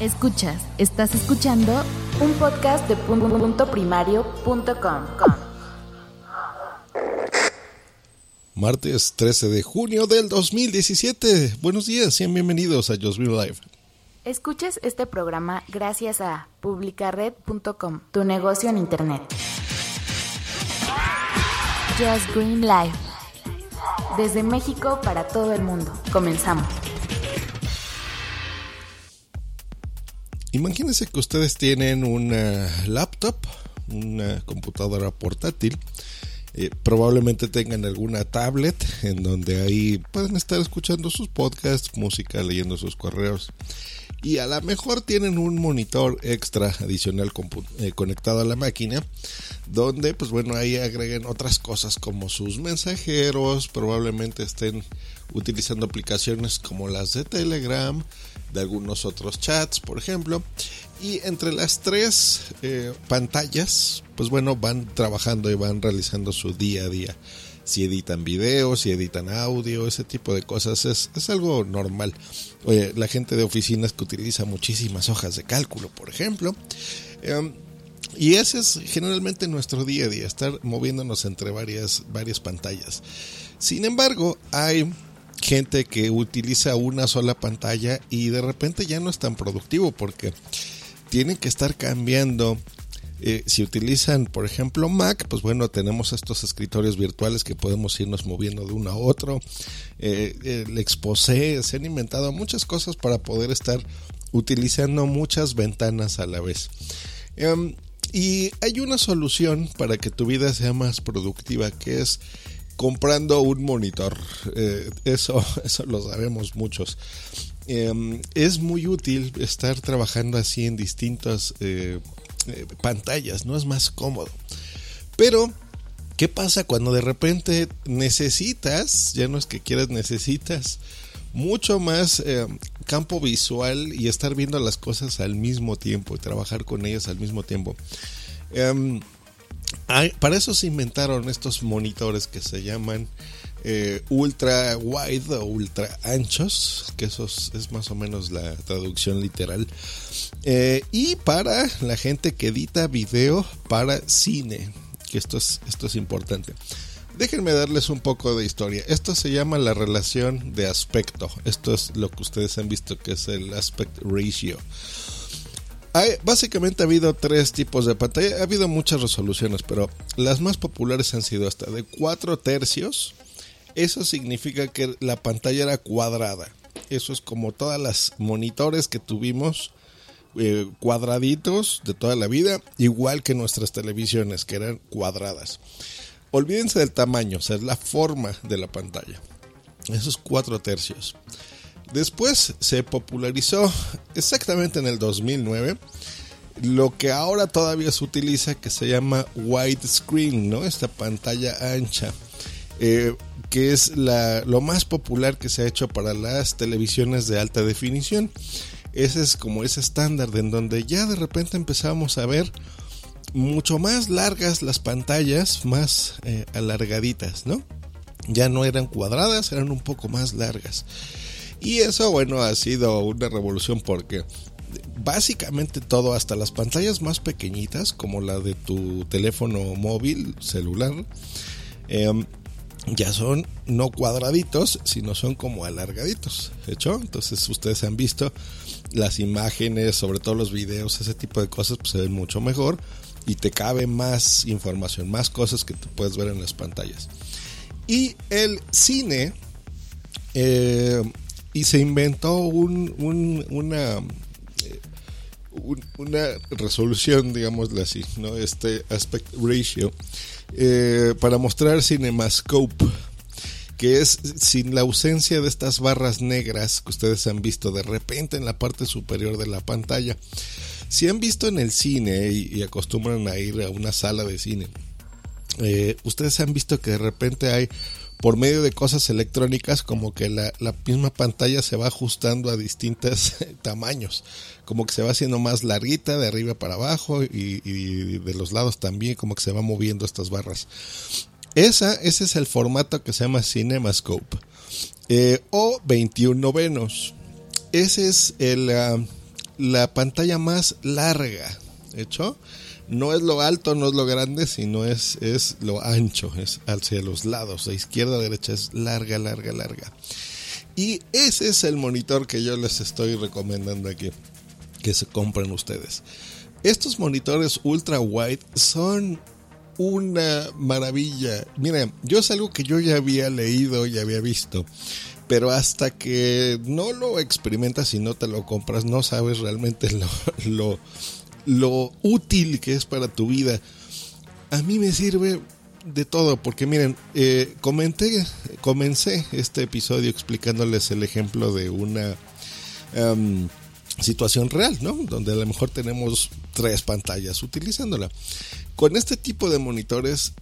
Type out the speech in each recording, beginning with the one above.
Escuchas, estás escuchando un podcast de punto primario.com. Martes 13 de junio del 2017. Buenos días, sean bienvenidos a Just Green Live. Escuchas este programa gracias a publicared.com, tu negocio en internet. Just Green Live. Desde México para todo el mundo. Comenzamos. Imagínense que ustedes tienen una laptop, una computadora portátil, eh, probablemente tengan alguna tablet en donde ahí pueden estar escuchando sus podcasts, música, leyendo sus correos. Y a lo mejor tienen un monitor extra adicional eh, conectado a la máquina, donde pues bueno, ahí agreguen otras cosas como sus mensajeros, probablemente estén utilizando aplicaciones como las de Telegram, de algunos otros chats, por ejemplo. Y entre las tres eh, pantallas, pues bueno, van trabajando y van realizando su día a día. Si editan videos, si editan audio, ese tipo de cosas es, es algo normal. La gente de oficinas que utiliza muchísimas hojas de cálculo, por ejemplo. Em, y ese es generalmente nuestro día a día, estar moviéndonos entre varias, varias pantallas. Sin embargo, hay gente que utiliza una sola pantalla y de repente ya no es tan productivo porque tienen que estar cambiando. Eh, si utilizan, por ejemplo, Mac, pues bueno, tenemos estos escritorios virtuales que podemos irnos moviendo de uno a otro. Eh, el exposé, se han inventado muchas cosas para poder estar utilizando muchas ventanas a la vez. Em, y hay una solución para que tu vida sea más productiva, que es comprando un monitor. Eh, eso, eso lo sabemos muchos. Em, es muy útil estar trabajando así en distintas eh, eh, pantallas, ¿no? Es más cómodo. Pero, ¿qué pasa cuando de repente necesitas, ya no es que quieras, necesitas mucho más campo visual y estar viendo las cosas al mismo tiempo y trabajar con ellas al mismo tiempo? Em, para eso se inventaron estos monitores que se llaman eh, ultra wide o ultra anchos, que eso es, más o menos la traducción literal. Eh, y para la gente que edita video para cine, que esto es, esto es importante. Déjenme darles un poco de historia. Esto se llama la relación de aspecto. Esto es lo que ustedes han visto que es el aspect ratio básicamente ha habido tres tipos de pantalla. Ha habido muchas resoluciones, pero las más populares han sido hasta de 4 tercios. Eso significa que la pantalla era cuadrada. Eso es como todas las monitores que tuvimos eh, cuadraditos de toda la vida, igual que nuestras televisiones que eran cuadradas. Olvídense del tamaño, o sea, es la forma de la pantalla. Esos 4 tercios. Después se popularizó exactamente en el 2009 lo que ahora todavía se utiliza que se llama widescreen, ¿no? Esta pantalla ancha. Eh, que es la, lo más popular que se ha hecho para las televisiones de alta definición. Ese es como ese estándar en donde ya de repente empezamos a ver mucho más largas las pantallas, más eh, alargaditas, ¿no? Ya no eran cuadradas, eran un poco más largas. Y eso, bueno, ha sido una revolución porque básicamente todo, hasta las pantallas más pequeñitas, como la de tu teléfono móvil, celular, em, ya son no cuadraditos, sino son como alargaditos. ¿Hecho? Entonces ustedes han visto las imágenes, sobre todo los videos, ese tipo de cosas, pues se ven mucho mejor y te cabe más información, más cosas que tú puedes ver en las pantallas. Y el cine eh, y se inventó un, una, eh, una resolución, digámoslo así, ¿no? este aspect ratio, eh, para mostrar CinemaScope. que es sin la ausencia de estas barras negras que ustedes han visto de repente en la parte superior de la pantalla. Si han visto en el cine y, acostumbran a ir a una sala de cine, eh, ustedes han visto que de repente hay por medio de cosas electrónicas como que la, misma pantalla se va ajustando a distintos tamaños, como que se va haciendo más larguita de arriba para abajo y, de los lados también como que se va moviendo estas barras. Esa, ese es el formato que se llama CinemaScope eh, o 21 novenos. Ese es el, ah, la pantalla más larga, ¿hecho? No es lo alto, no es lo grande, sino es, es lo ancho, es hacia los lados, de izquierda a derecha, es larga, larga, larga. Y ese es el monitor que yo les estoy recomendando aquí, que se compren ustedes. Estos monitores ultra wide son una maravilla. Miren, yo es algo que yo ya había leído y había visto, pero hasta que no lo experimentas y no te lo compras, no sabes realmente lo lo útil que es para tu vida. A mí me sirve de todo, porque miren, eh, comenté, comencé este episodio explicándoles el ejemplo de una em, situación real, ¿no? Donde a lo mejor tenemos tres pantallas utilizándola. Con este tipo de monitores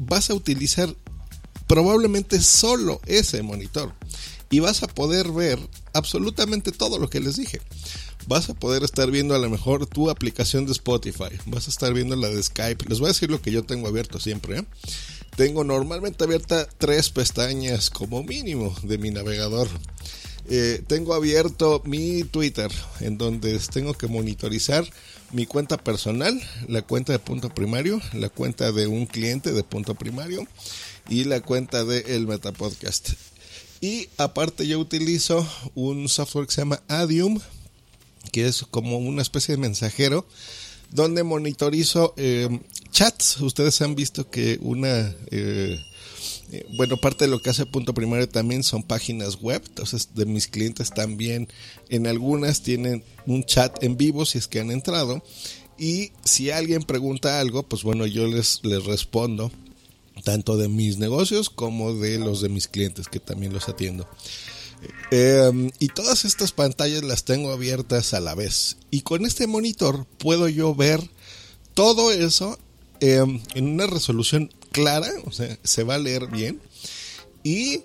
vas a utilizar probablemente solo ese monitor y vas a poder ver absolutamente todo lo que les dije vas a poder estar viendo a lo mejor tu aplicación de Spotify, vas a estar viendo la de Skype. Les voy a decir lo que yo tengo abierto siempre. ¿eh? Tengo normalmente abierta tres pestañas como mínimo de mi navegador. Eh, tengo abierto mi Twitter, en donde tengo que monitorizar mi cuenta personal, la cuenta de punto primario, la cuenta de un cliente de punto primario y la cuenta de el Metapodcast. Y aparte yo utilizo un software que se llama Adium que es como una especie de mensajero donde monitorizo eh, chats. Ustedes han visto que una, eh, eh, bueno, parte de lo que hace Punto Primario también son páginas web. Entonces, de mis clientes también, en algunas tienen un chat en vivo si es que han entrado. Y si alguien pregunta algo, pues bueno, yo les, les respondo, tanto de mis negocios como de los de mis clientes, que también los atiendo. Em, y todas estas pantallas las tengo abiertas a la vez. Y con este monitor puedo yo ver todo eso em, en una resolución clara, o sea, se va a leer bien. Y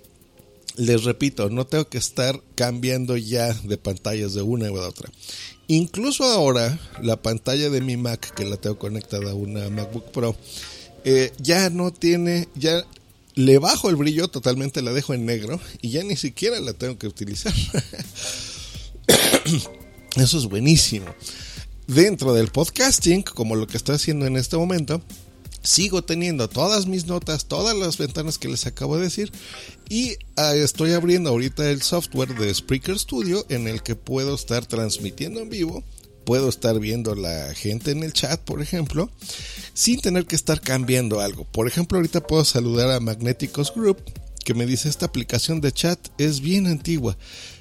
les repito, no tengo que estar cambiando ya de pantallas de una u otra. Incluso ahora, la pantalla de mi Mac, que la tengo conectada a una MacBook Pro, eh, ya no tiene, ya le bajo el brillo totalmente, la dejo en negro y ya ni siquiera la tengo que utilizar. Eso es buenísimo. Dentro del podcasting, como lo que estoy haciendo en este momento, sigo teniendo todas mis notas, todas las ventanas que les acabo de decir y ah, estoy abriendo ahorita el software de Spreaker Studio en el que puedo estar transmitiendo en vivo puedo estar viendo la gente en el chat, por ejemplo, sin tener que estar cambiando algo. Por ejemplo, ahorita puedo saludar a Magnéticos Group, que me dice esta aplicación de chat es bien antigua.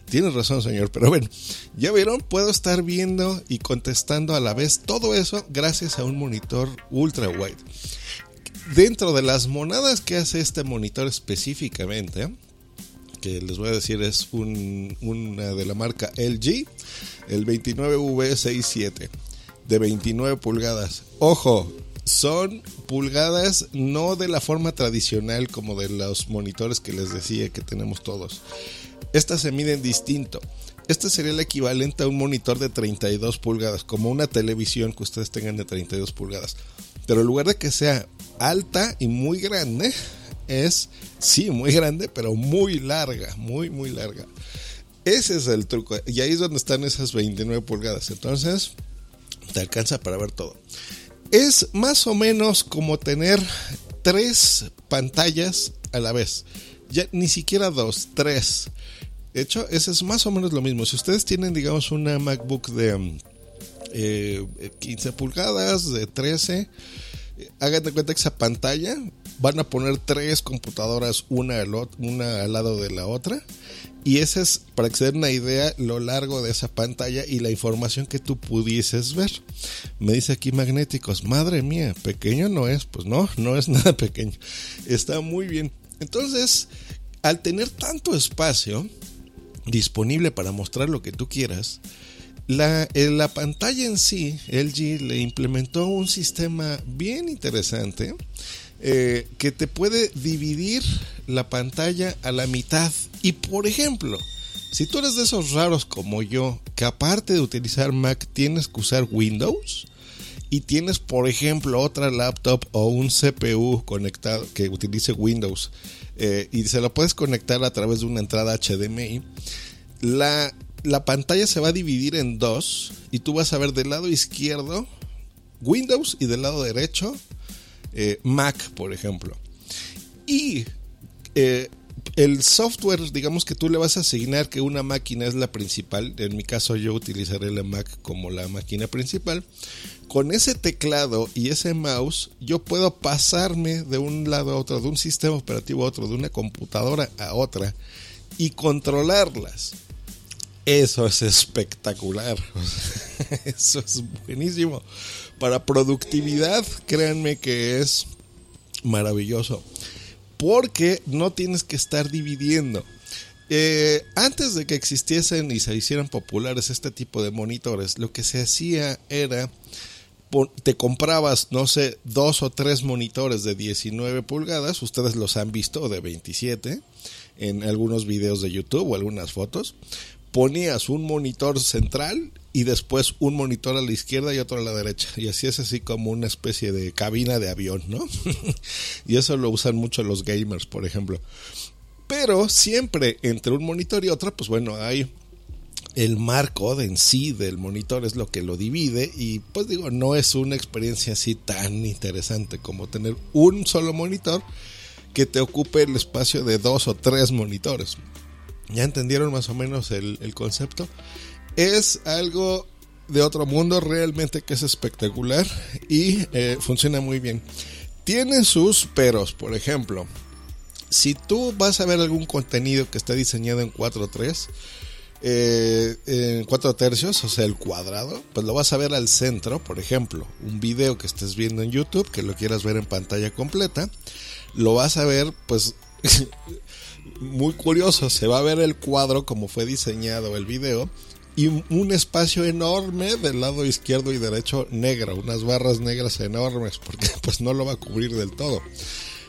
Tienes razón, señor, pero bueno, ya vieron, puedo estar viendo y contestando a la vez todo eso gracias a un monitor ultra wide. Dentro de las monadas que hace este monitor específicamente, que les voy a decir es una de la marca LG, el 29V67 de 29 pulgadas. Ojo, son pulgadas no de la forma tradicional como de los monitores que les decía que tenemos todos. Estas se miden distinto. Este sería el equivalente a un monitor de 32 pulgadas, como una televisión que ustedes tengan de 32 pulgadas. Pero en lugar de que sea alta y muy grande, es, sí, muy grande, pero muy larga, muy, muy larga. Ese es el truco. Y ahí es donde están esas 29 pulgadas. Entonces, te alcanza para ver todo. Es más o menos como tener tres pantallas a la vez. Ya ni siquiera dos, tres. De hecho, ese es más o menos lo mismo. Si ustedes tienen, digamos, una MacBook de 15 eh, pulgadas, de 13, hagan de cuenta que esa pantalla van a poner tres computadoras una al, una al lado de la otra. Y ese es, para que se den una idea, lo largo de esa pantalla y la información que tú pudieses ver. Me dice aquí magnéticos, madre mía, pequeño no es. Pues no, no es nada pequeño. Está muy bien. Entonces, al tener tanto espacio disponible para mostrar lo que tú quieras, la, en la pantalla en sí, LG le implementó un sistema bien interesante eh, que te puede dividir la pantalla a la mitad. Y por ejemplo, si tú eres de esos raros como yo, que aparte de utilizar Mac tienes que usar Windows, y tienes, por ejemplo, otra laptop o un CPU conectado que utilice Windows eh, y se lo puedes conectar a través de una entrada HDMI, la, la pantalla se va a dividir en dos y tú vas a ver del lado izquierdo Windows y del lado derecho eh, Mac, por ejemplo. Y eh, el software, digamos que tú le vas a asignar que una máquina es la principal. En mi caso yo utilizaré la Mac como la máquina principal. Con ese teclado y ese mouse yo puedo pasarme de un lado a otro, de un sistema operativo a otro, de una computadora a otra y controlarlas. Eso es espectacular. Eso es buenísimo. Para productividad, créanme que es maravilloso. Porque no tienes que estar dividiendo. Eh, antes de que existiesen y se hicieran populares este tipo de monitores, lo que se hacía era te comprabas, no sé, dos o tres monitores de 19 pulgadas, ustedes los han visto, de 27, en algunos videos de YouTube o algunas fotos, ponías un monitor central y después un monitor a la izquierda y otro a la derecha. Y así es así como una especie de cabina de avión, ¿no? y eso lo usan mucho los gamers, por ejemplo. Pero siempre entre un monitor y otro, pues bueno, hay el marco de en sí del monitor es lo que lo divide y pues digo, no es una experiencia así tan interesante como tener un solo monitor que te ocupe el espacio de dos o tres monitores. ¿Ya entendieron más o menos el, concepto? Es algo de otro mundo realmente que es espectacular y eh, funciona muy bien. Tiene sus peros, por ejemplo, si tú vas a ver algún contenido que está diseñado en 4.3, eh, en 4 tercios, o sea, el cuadrado, pues lo vas a ver al centro, por ejemplo, un video que estés viendo en YouTube, que lo quieras ver en pantalla completa, lo vas a ver, pues muy curioso, se va a ver el cuadro como fue diseñado el video y un espacio enorme del lado izquierdo y derecho negro, unas barras negras enormes, porque pues no lo va a cubrir del todo.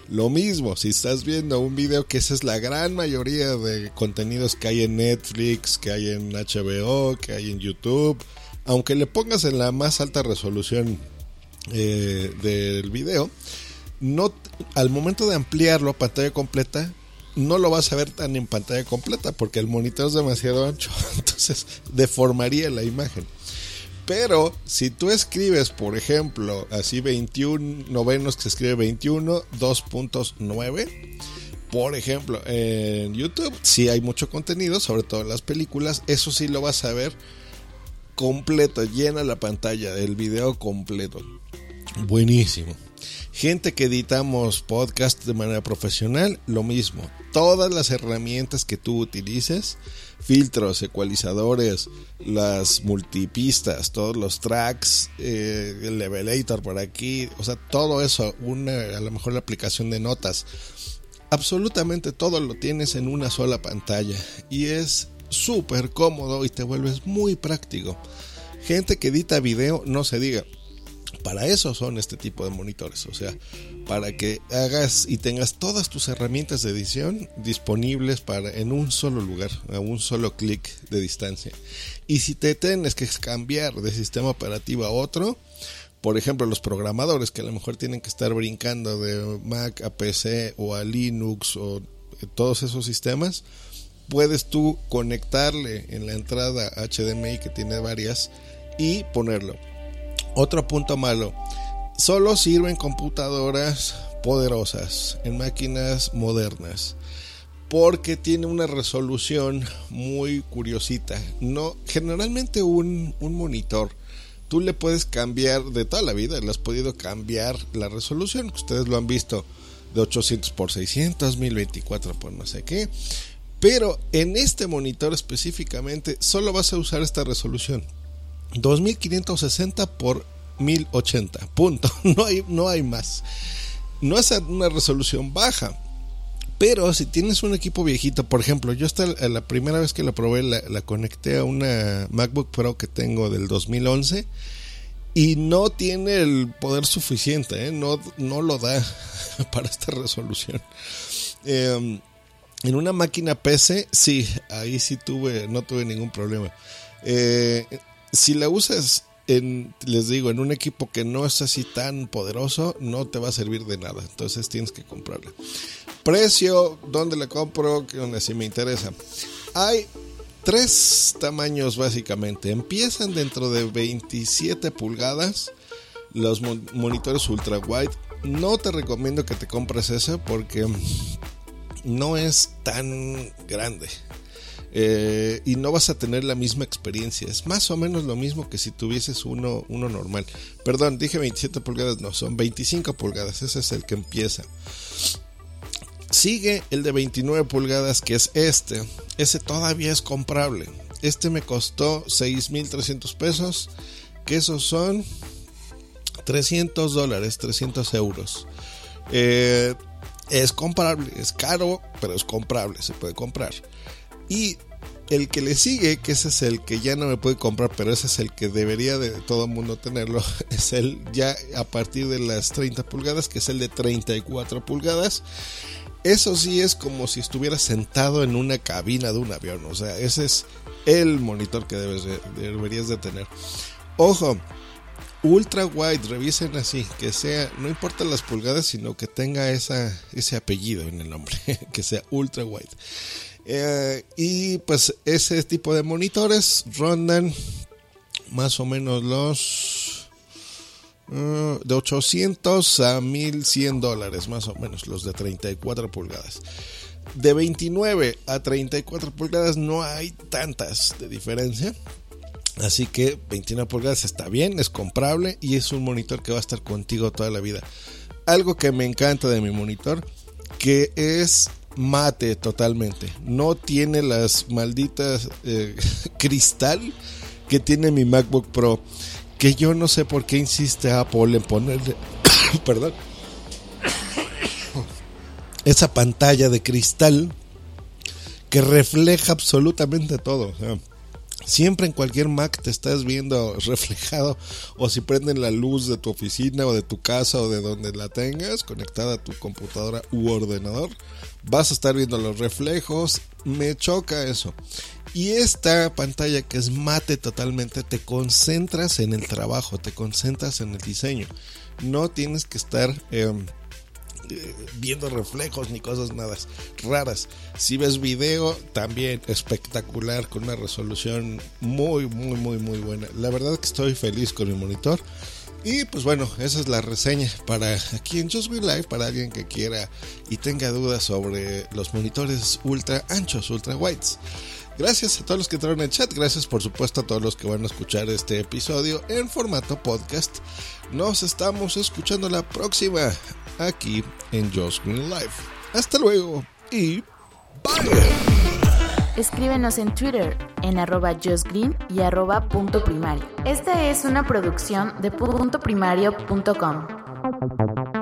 Lo mismo, si estás viendo un video que esa es la gran mayoría de contenidos que hay en Netflix, que hay en HBO, que hay en YouTube, aunque le pongas en la más alta resolución eh, del video, no, al momento de ampliarlo a pantalla completa, no lo vas a ver tan en pantalla completa porque el monitor es demasiado ancho, entonces deformaría la imagen. Pero si tú escribes, por ejemplo, así 21 novenos que se escribe 21 2.9, por ejemplo, en YouTube sí hay mucho contenido, sobre todo en las películas, eso sí lo vas a ver completo, llena la pantalla del video completo. Buenísimo. Gente que editamos podcast de manera profesional, lo mismo. Todas las herramientas que tú utilices, filtros, ecualizadores, las multipistas, todos los tracks, eh, el levelator por aquí, o sea, todo eso, una, a lo mejor la aplicación de notas, absolutamente todo lo tienes en una sola pantalla y es súper cómodo y te vuelves muy práctico. Gente que edita video, no se diga para eso son este tipo de monitores, o sea, para que hagas y tengas todas tus herramientas de edición disponibles para en un solo lugar, a un solo clic de distancia. Y si te tienes que cambiar de sistema operativo a otro, por ejemplo, los programadores que a lo mejor tienen que estar brincando de Mac a PC o a Linux o todos esos sistemas, puedes tú conectarle en la entrada HDMI que tiene varias y ponerlo otro punto malo. Solo sirven computadoras poderosas en máquinas modernas porque tiene una resolución muy curiosita. No, generalmente un, un, monitor tú le puedes cambiar de toda la vida, le has podido cambiar la resolución, ustedes lo han visto de 800 por 600, 1024 por no sé qué. Pero en este monitor específicamente solo vas a usar esta resolución 2560 por 1080. Punto. No hay, no hay más. No es una resolución baja, Pero si tienes un equipo viejito, por ejemplo, yo hasta la primera vez que la probé la, conecté a una MacBook Pro que tengo del 2011 y no tiene el poder suficiente, ¿eh? no, no lo da para esta resolución. Em, en una máquina PC, sí, ahí sí tuve, no tuve ningún problema. Eh, si la usas en, les digo, en un equipo que no es así tan poderoso, no te va a servir de nada. Entonces tienes que comprarla. Precio, ¿dónde la compro? Que si me interesa. Hay tres tamaños básicamente. Empiezan dentro de 27 pulgadas los monitores ultra wide. No te recomiendo que te compres ese porque no es tan grande. Eh, y no vas a tener la misma experiencia. Es más o menos lo mismo que si tuvieses uno, uno normal. Perdón, dije 27 pulgadas, no, son 25 pulgadas. Ese es el que empieza. Sigue el de 29 pulgadas, que es este. Ese todavía es comprable. Este me costó 6.300 pesos, que esos son 300 dólares, 300 euros. Eh, es comprable, es caro, pero es comprable, se puede comprar. Y el que le sigue, que ese es el que ya no me puede comprar, pero ese es el que debería de todo mundo tenerlo, es el ya a partir de las 30 pulgadas, que es el de 34 pulgadas. Eso sí es como si estuvieras sentado en una cabina de un avión, o sea, ese es el monitor que deberías de tener. Ojo, ultra wide, revisen así, que sea, no importa las pulgadas, sino que tenga esa, ese apellido en el nombre, que sea ultra wide. Eh, y pues ese tipo de monitores rondan más o menos los uh, de 800 a 1100 dólares, más o menos, los de 34 pulgadas. De 29 a 34 pulgadas no hay tantas de diferencia. Así que 29 pulgadas está bien, es comprable y es un monitor que va a estar contigo toda la vida. Algo que me encanta de mi monitor, que es mate totalmente. No tiene las malditas eh, cristal que tiene mi MacBook Pro. Que yo no sé por qué insiste Apple en ponerle, perdón, esa pantalla de cristal que refleja absolutamente todo. Siempre en cualquier Mac te estás viendo reflejado o si prenden la luz de tu oficina o de tu casa o de donde la tengas conectada a tu computadora u ordenador, vas a estar viendo los reflejos. Me choca eso. Y esta pantalla que es mate totalmente, te concentras en el trabajo, te concentras en el diseño. No tienes que estar... Em, viendo reflejos ni cosas nada raras. Si ves video, también espectacular, con una resolución muy, muy, muy, muy buena. La verdad que estoy feliz con mi monitor. Y pues bueno, esa es la reseña para aquí en Just Green Live, para alguien que quiera y tenga dudas sobre los monitores ultra anchos, ultra whites. Gracias a todos los que entraron en el chat, gracias por supuesto a todos los que van a escuchar este episodio en formato podcast. Nos estamos escuchando la próxima aquí en Just Green Live. Hasta luego y bye. Escríbenos en Twitter en arroba justgreen y arroba punto primario. Esta es una producción de puntoprimario.com.